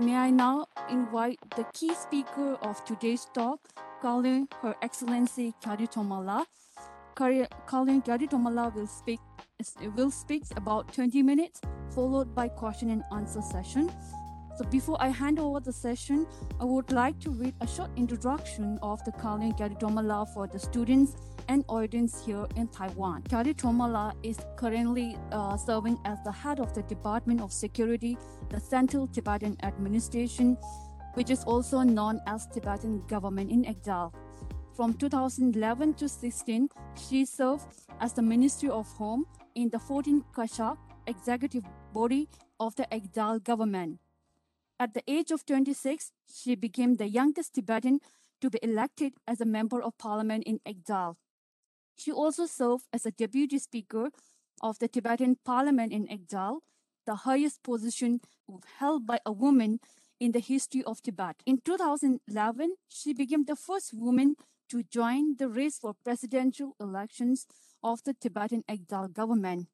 May I now invite the key speaker of today's talk, Her Excellency Gyari Dolmala. Kalon Gyari Dolmala will speak will speak about 20 minutes, followed by question and answer session. So before I hand over the session, I would like to read a short introduction of the Kalon Dolmala for the students and audience here in Taiwan. Dolmala is currently uh, serving as the head of the Department of Security, the Central Tibetan Administration, which is also known as Tibetan Government in Exile. From 2011 to 16, she served as the Ministry of Home in the 14th Kashak executive body of the exile government. At the age of 26, she became the youngest Tibetan to be elected as a member of parliament in exile. She also served as a deputy speaker of the Tibetan parliament in exile, the highest position held by a woman in the history of Tibet. In 2011, she became the first woman to join the race for presidential elections of the Tibetan exile government.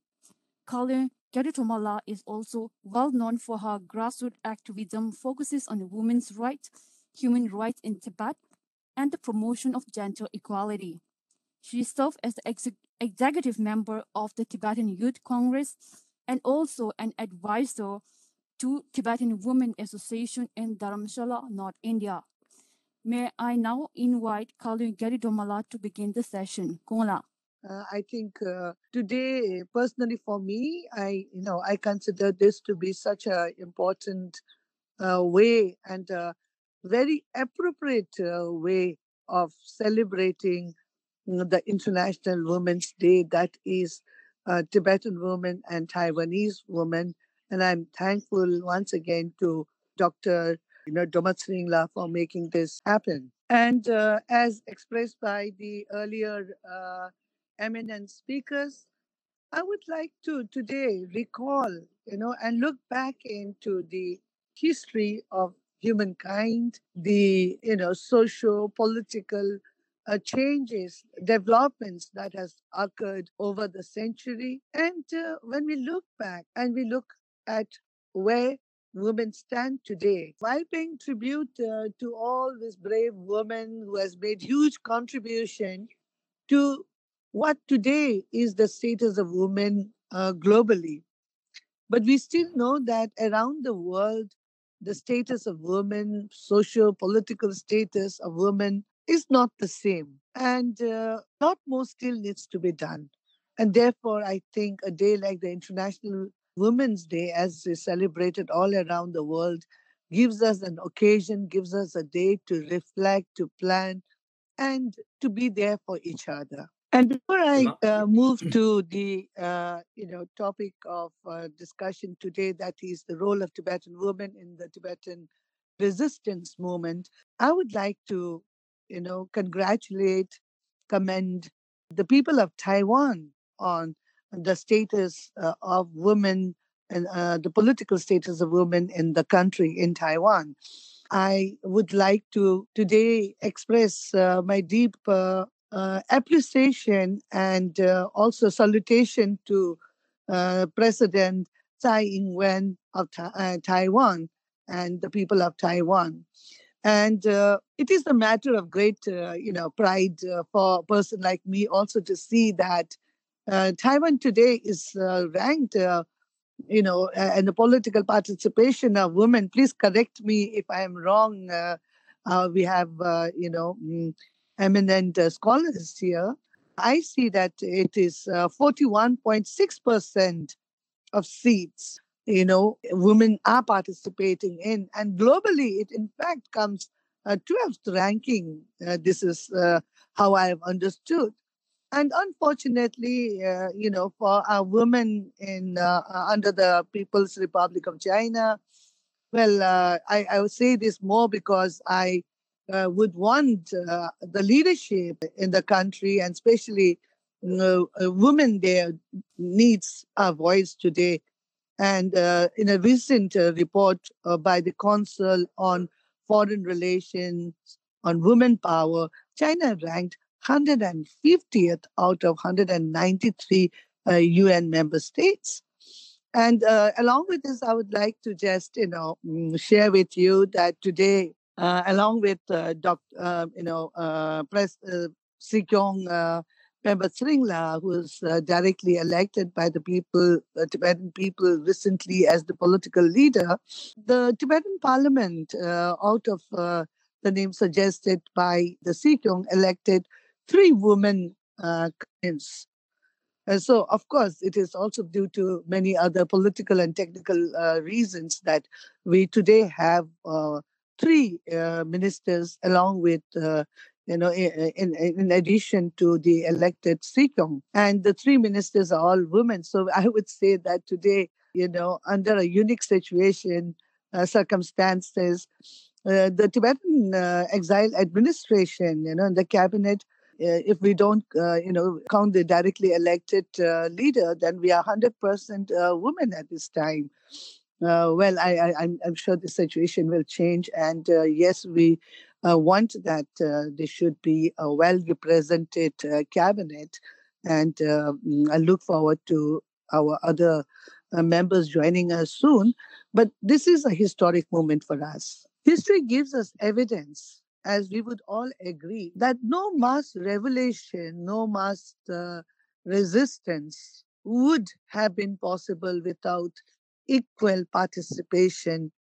Kalon Dolmala is also well known for her grassroots activism focuses on women's rights, human rights in Tibet, and the promotion of gender equality. She served as the ex- executive member of the Tibetan Youth Congress and also an advisor to Tibetan Women Association in Dharamshala, North India. May I now invite Kalon Dolmala to begin the session. Kola. Uh, I think uh, today, personally for me, I you know I consider this to be such an important uh, way and a very appropriate uh, way of celebrating the International Women's Day. That is uh, Tibetan women and Taiwanese women, and I'm thankful once again to Dr you know, Domatsringla for making this happen. And uh, as expressed by the earlier eminent speakers, I would like to today recall, you know, and look back into the history of humankind, the, you know, social, political uh, changes, developments that has occurred over the century. And uh, when we look back and we look at where women stand today while paying tribute uh, to all these brave women who has made huge contribution to what today is the status of women uh, globally. But we still know that around the world the status of women social political status of women is not the same. And uh, lot more still needs to be done. And therefore i think a day like the international Women's Day, as is celebrated all around the world, gives us an occasion, gives us a day to reflect, to plan, and to be there for each other. And before I uh, move to the uh, you know topic of uh, discussion today, that is the role of Tibetan women in the Tibetan resistance movement, I would like to you know congratulate, commend the people of Taiwan on the status uh, of women and uh, the political status of women in the country in Taiwan. I would like to today express uh, my deep uh, uh, appreciation and uh, also salutation to President Tsai Ing-wen of ta- Taiwan and the people of Taiwan. And it is a matter of great, you know, pride for a person like me also to see that uh, Taiwan today is uh, ranked, uh, you know, in the political participation of women. Please correct me if I am wrong. Uh, uh, we have, uh, you know, mm, eminent scholars here. I see that it is 41.6% of seats, you know, women are participating in. And globally, it in fact comes 12th ranking. this is how I have understood and unfortunately, uh, you know, for our women in uh, uh, under the People's Republic of China, well, uh, I, I say this more because I uh, would want uh, the leadership in the country, and especially women there, needs a voice today. And in a recent report by the Council on Foreign Relations on Women Power, China ranked 150th out of 193 uh, UN member states. And uh, along with this, I would like to just, you know, mm, share with you that today, uh, along with uh, Dr. Uh, you know, uh, Press uh, Sikyong uh, Penpa Tseringla, who was uh, directly elected by the people, Tibetan people recently as the political leader, the Tibetan parliament, uh, out of uh, the name suggested by the Sikyong, elected three women uh, and so, of course, it is also due to many other political and technical uh, reasons that we today have uh, three uh, ministers along with uh, you know, in, in addition to the elected Sikyong. And the three ministers are all women. So I would say that today, you know, under a unique situation, uh, circumstances, uh, the Tibetan uh, exile administration, you know, the cabinet uh, if we don't, you know, count the directly elected leader, then we are 100% women at this time. Well, I, am sure the situation will change. And yes, we want that there should be a well represented cabinet. And mm, I look forward to our other uh, members joining us soon. But this is a historic moment for us. History gives us evidence as we would all agree, that no mass revelation, no mass uh, resistance would have been possible without equal participation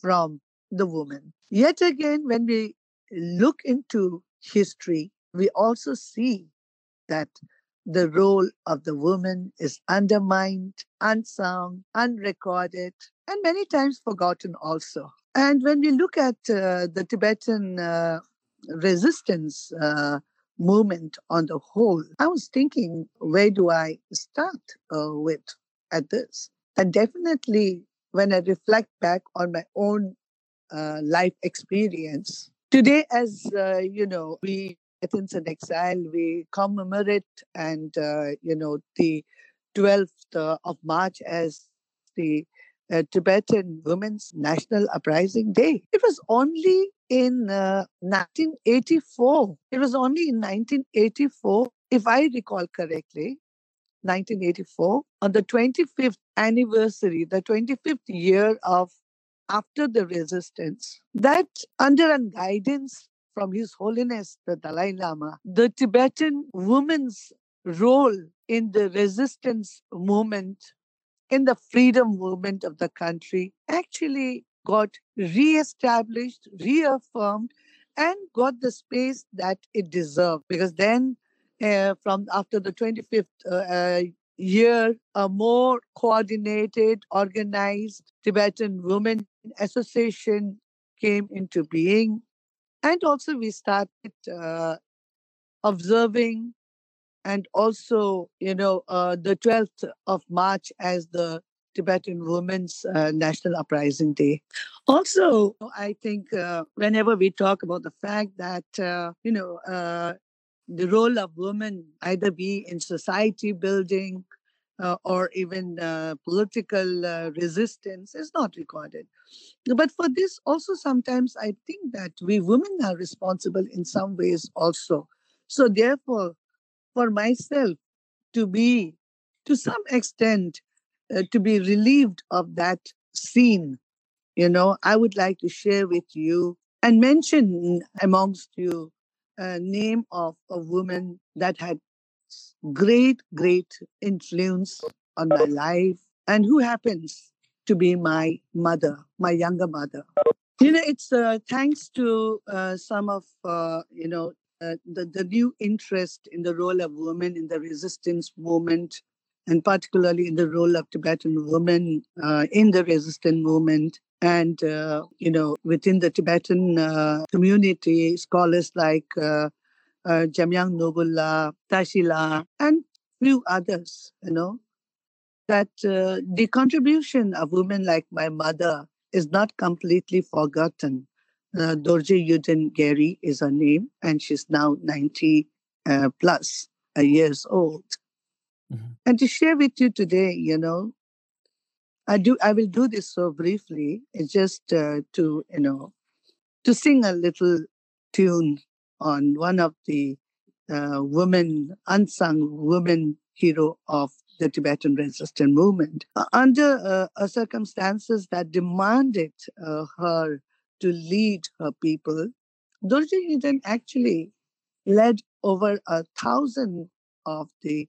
from the woman. Yet again, when we look into history, we also see that the role of the woman is undermined, unsung, unrecorded, and many times forgotten also. And when we look at uh, the Tibetan uh, resistance uh, movement on the whole, I was thinking, where do I start uh, with at this? And definitely, when I reflect back on my own uh, life experience, today, as uh, you know, we Tibetans in exile, we commemorate and you know the 12th of March as the uh, Tibetan Women's National Uprising Day. It was only in uh, 1984. It was only in 1984, if I recall correctly, 1984, on the 25th anniversary, the 25th year of after the resistance, that under a guidance from His Holiness the Dalai Lama, the Tibetan women's role in the resistance movement in the freedom movement of the country actually got re-established, reaffirmed, and got the space that it deserved. Because then, uh, from after the 25th uh, uh, year, a more coordinated, organized Tibetan Women Association came into being. And also, we started uh, observing and also, you know, uh, the 12th of March as the Tibetan Women's National Uprising Day. Also, I think whenever we talk about the fact that, you know, the role of women either be in society building uh, or even political resistance is not recorded. But for this, also sometimes I think that we women are responsible in some ways also. So, therefore, for myself to be, to some extent, uh, to be relieved of that scene. You know, I would like to share with you and mention amongst you a name of a woman that had great, great influence on my life and who happens to be my mother, my younger mother. You know, it's uh, thanks to uh, some of, uh, you know, uh, the, the new interest in the role of women in the resistance movement, and particularly in the role of Tibetan women uh, in the resistance movement. And, uh, you know, within the Tibetan uh, community, scholars like uh, uh, Jamyang Norbula, Tashila, and few others, you know, that the contribution of women like my mother is not completely forgotten uh, Dorje Yuden Gyari is her name, and she's now 90 uh, plus uh, years old. Mm-hmm. And to share with you today, you know, I do. I will do this so briefly. Just uh, to you know, to sing a little tune on one of the uh, women, unsung women hero of the Tibetan resistance movement uh, under circumstances that demanded uh, her to lead her people. Dorje Yuden actually led over a thousand of the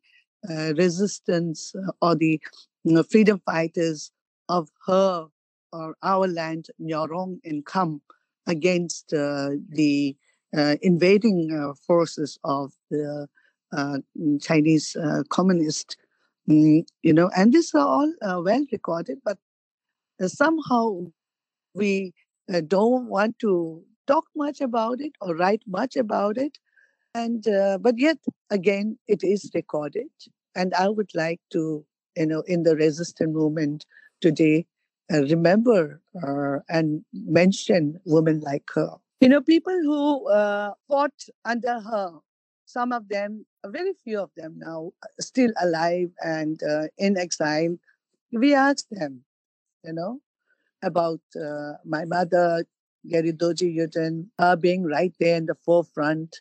uh, resistance uh, or the you know, freedom fighters of her or our land, Nyarong and Kham, against uh, the uh, invading uh, forces of the uh, Chinese communist. Mm, you know, and these are all well recorded, but somehow we don't want to talk much about it or write much about it and uh, but yet again it is recorded and i would like to you know in the resistance movement today uh, remember uh, and mention women like her you know people who uh, fought under her some of them very few of them now uh, still alive and uh, in exile we asked them you know about my mother Gyari Dorje Yuden, her being right there in the forefront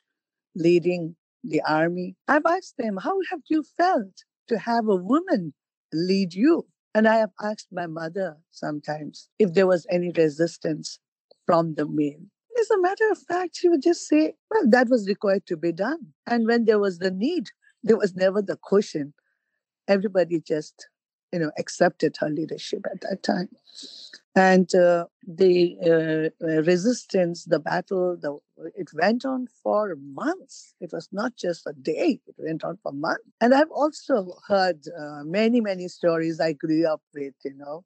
leading the army. I've asked them, how have you felt to have a woman lead you? And I have asked my mother sometimes if there was any resistance from the male. As a matter of fact, she would just say, well, that was required to be done. And when there was the need, there was never the cushion. Everybody just, you know, accepted her leadership at that time and uh, the uh, uh, resistance the battle the it went on for months. It was not just a day it went on for months. And i've also heard uh, many many stories i grew up with you know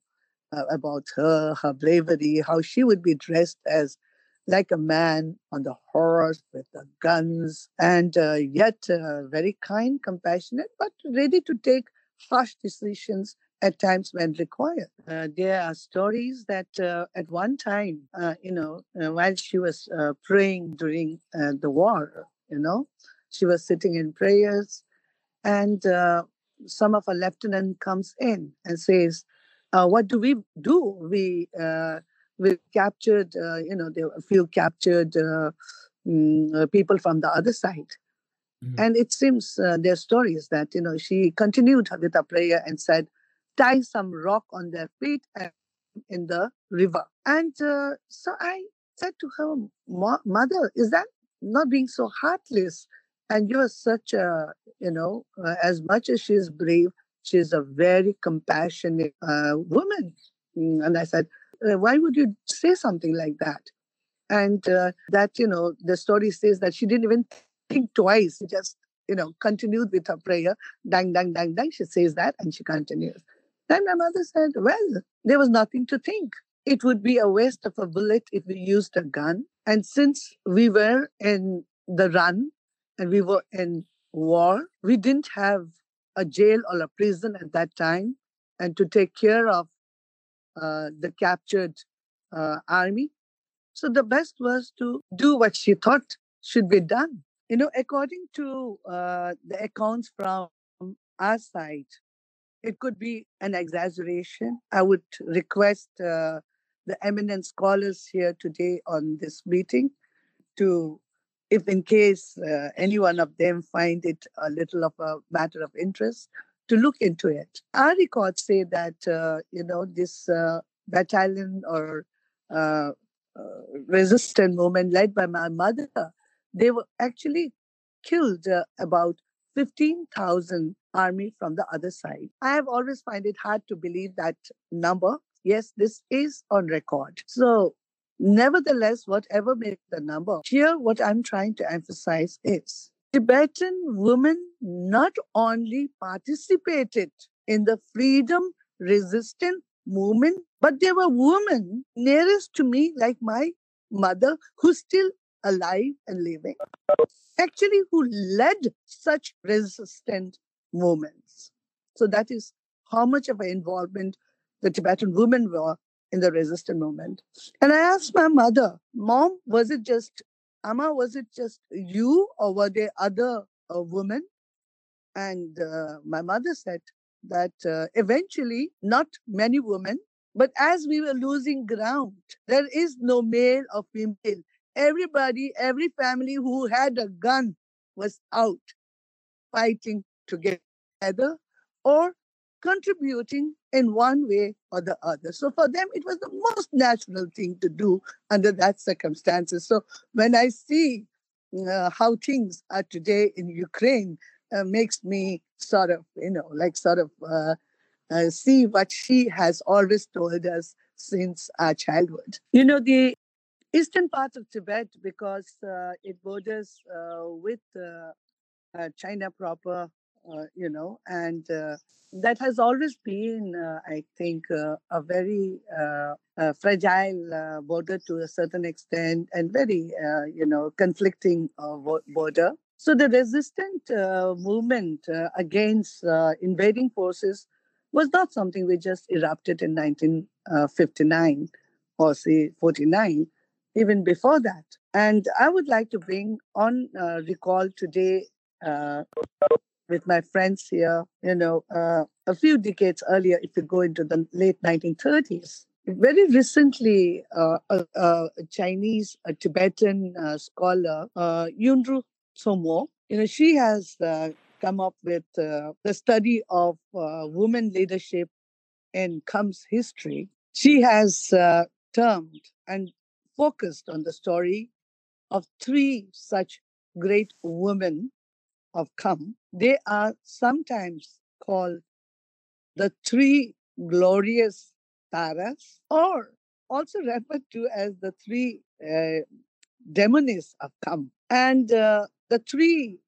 uh, about her her bravery how she would be dressed as like a man on the horse with the guns and uh, yet very kind compassionate but ready to take harsh decisions at times when required. Uh, there are stories that uh, at one time, uh, you know, uh, while she was uh, praying during uh, the war, you know, she was sitting in prayers, and some of a lieutenant comes in and says, "What do we do? We we captured, you know, there were a few captured mm, people from the other side." Mm-hmm. And it seems uh, there are stories that you know she continued with her prayer and said, tie some rock on their feet and in the river. And uh, so I said to her, Mother, is that not being so heartless? And you're such a, you know, uh, as much as she's brave, she's a very compassionate uh, woman. Mm, and I said, uh, Why would you say something like that? And uh, that, you know, the story says that she didn't even think twice. She just, you know, continued with her prayer. Dang, dang, dang, dang. She says that and she continues. Then my mother said, Well, there was nothing to think. It would be a waste of a bullet if we used a gun. And since we were in the run and we were in war, we didn't have a jail or a prison at that time. And to take care of uh, the captured uh, army. So the best was to do what she thought should be done. You know, according to uh, the accounts from our side, it could be an exaggeration. I would request uh, the eminent scholars here today on this meeting to, if in case uh, any one of them find it a little of a matter of interest, to look into it. Our records say that, uh, you know, this uh, battalion or uh, uh, resistance movement led by my mother, they were actually killed about 15,000 army from the other side. I have always find it hard to believe that number. Yes, this is on record. So, nevertheless, whatever may the number, here what I'm trying to emphasize is Tibetan women not only participated in the freedom resistance movement, but there were women nearest to me, like my mother, who's still alive and living, actually who led such resistant movements. So that is how much of an involvement the Tibetan women were in the resistance movement. And I asked my mother, Mom, was it just, Amma, was it just you or were there other uh, women? And uh, my mother said that uh, eventually, not many women, but as we were losing ground, there is no male or female. Everybody, every family who had a gun was out fighting together or contributing in one way or the other. So for them, it was the most natural thing to do under that circumstances. So when I see uh, how things are today in Ukraine, uh, makes me sort of, you know, like sort of uh, uh see what she has always told us since our childhood. You know, the eastern part of Tibet, because uh, it borders uh, with China proper, you know, and that has always been, uh, I think, uh, a very uh, fragile border to a certain extent and very, you know, conflicting border. So the resistant movement against invading forces was not something which just erupted in 1959 or say 49, even before that. And I would like to bring on uh, recall today uh, with my friends here, you know, uh, a few decades earlier, if you go into the late 1930s. Very recently, uh, a, a, Chinese, a Tibetan uh, scholar, uh, Yunru Tsomo, you know, she has uh, come up with uh, the study of uh, women leadership in Kham's history. She has termed and focused on the story of three such great women of Kham, they are sometimes called the three glorious taras, or also referred to as the three uh, demonies of Kham. And uh, the three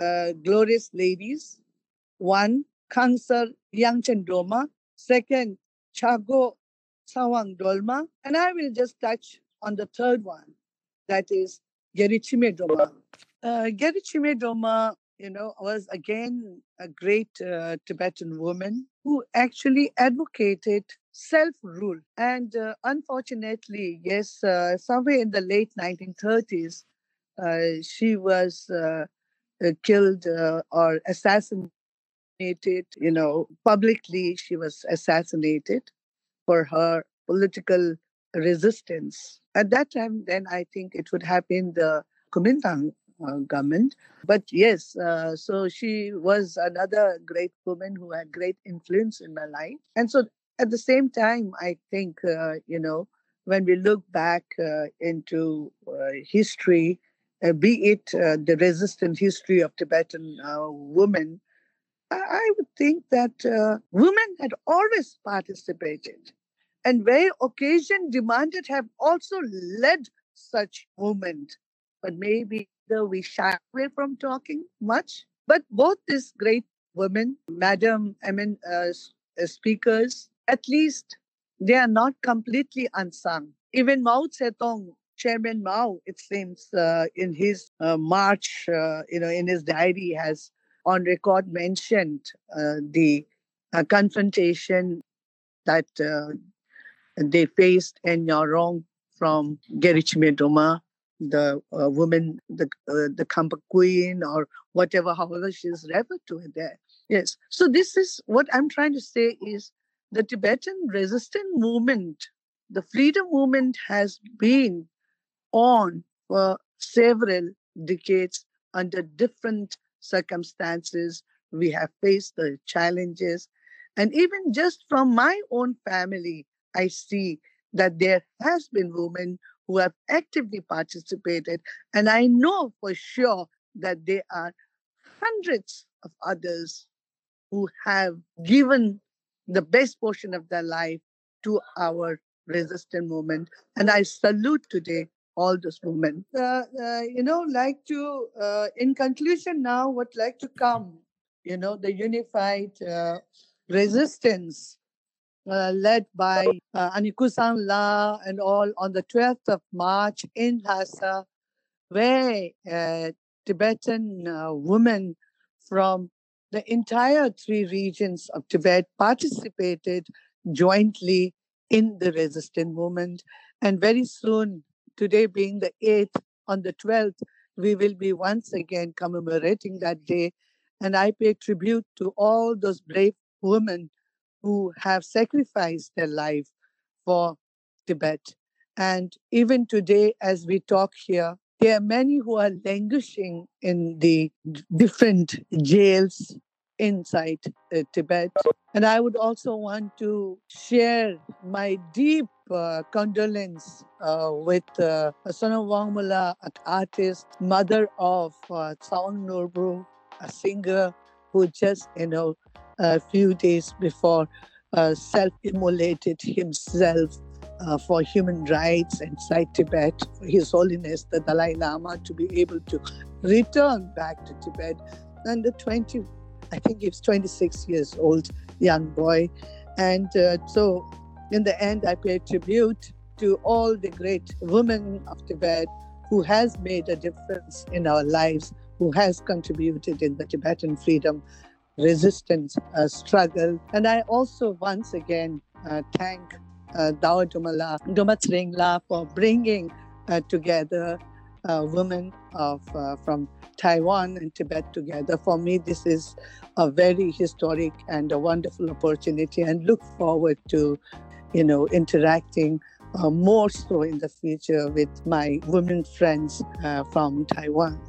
uh, glorious ladies one, Khangsar Yangchen Doma, second, Chago Sawang Dolma, and I will just touch on the third one, that is Gerichime Doma. Uh, Gerichime Doma you know, was again a great uh, Tibetan woman who actually advocated self rule. And uh, unfortunately, yes, uh, somewhere in the late 1930s, uh, she was uh, uh, killed or assassinated. You know, publicly, she was assassinated for her political resistance. At that time, then I think it would have been the Kuomintang uh, government. But yes, uh, so she was another great woman who had great influence in my life. And so at the same time, I think, uh, you know, when we look back uh, into uh, history, uh, be it the resistant history of Tibetan women, I, I, would think that women had always participated and where occasion demanded have also led such movement. But maybe though we shy away from talking much. But both these great women, madam, I mean, uh, uh, speakers, at least they are not completely unsung. Even Mao Zedong, Chairman Mao, it seems, uh, in his uh, march, uh, you know, in his diary, has on record mentioned uh, the confrontation that they faced in Nyarong from Gerichime Doma the uh, woman, the uh, the Khampa queen, or whatever, however she is referred to there. Yes. So this is what I'm trying to say is the Tibetan resistance movement, the freedom movement has been on for several decades under different circumstances. We have faced the challenges. And even just from my own family, I see that there has been women who have actively participated. And I know for sure that there are hundreds of others who have given the best portion of their life to our resistance movement. And I salute today all those women. Uh, uh, you know, like to, uh, in conclusion now, would like to come, you know, the unified uh, resistance uh, led by uh, Anikuzang La and all on the 12th of March in Lhasa, where uh, Tibetan women from the entire three regions of Tibet participated jointly in the resistance movement. And very soon, today being the 8th, on the 12th, we will be once again commemorating that day. And I pay tribute to all those brave women who have sacrificed their life for Tibet. And even today, as we talk here, there are many who are languishing in the different jails inside uh, Tibet. And I would also want to share my deep uh, condolence uh, with uh, Sonam Wangmula, an artist, mother of uh, Tsewang Norbu, a singer who just, you know, a few days before uh, self-immolated himself uh, for human rights inside Tibet, for His Holiness the Dalai Lama to be able to return back to Tibet. And the 20, I think he was 26 years old, young boy. And uh, so in the end, I pay tribute to all the great women of Tibet who has made a difference in our lives, who has contributed in the Tibetan freedom resistance uh, struggle. And I also once again uh, thank uh, Dao Dumala, Dumatsringla for bringing uh, together uh, women of uh, from Taiwan and Tibet together. For me, this is a very historic and a wonderful opportunity, and look forward to, you know, interacting more so in the future with my women friends from Taiwan.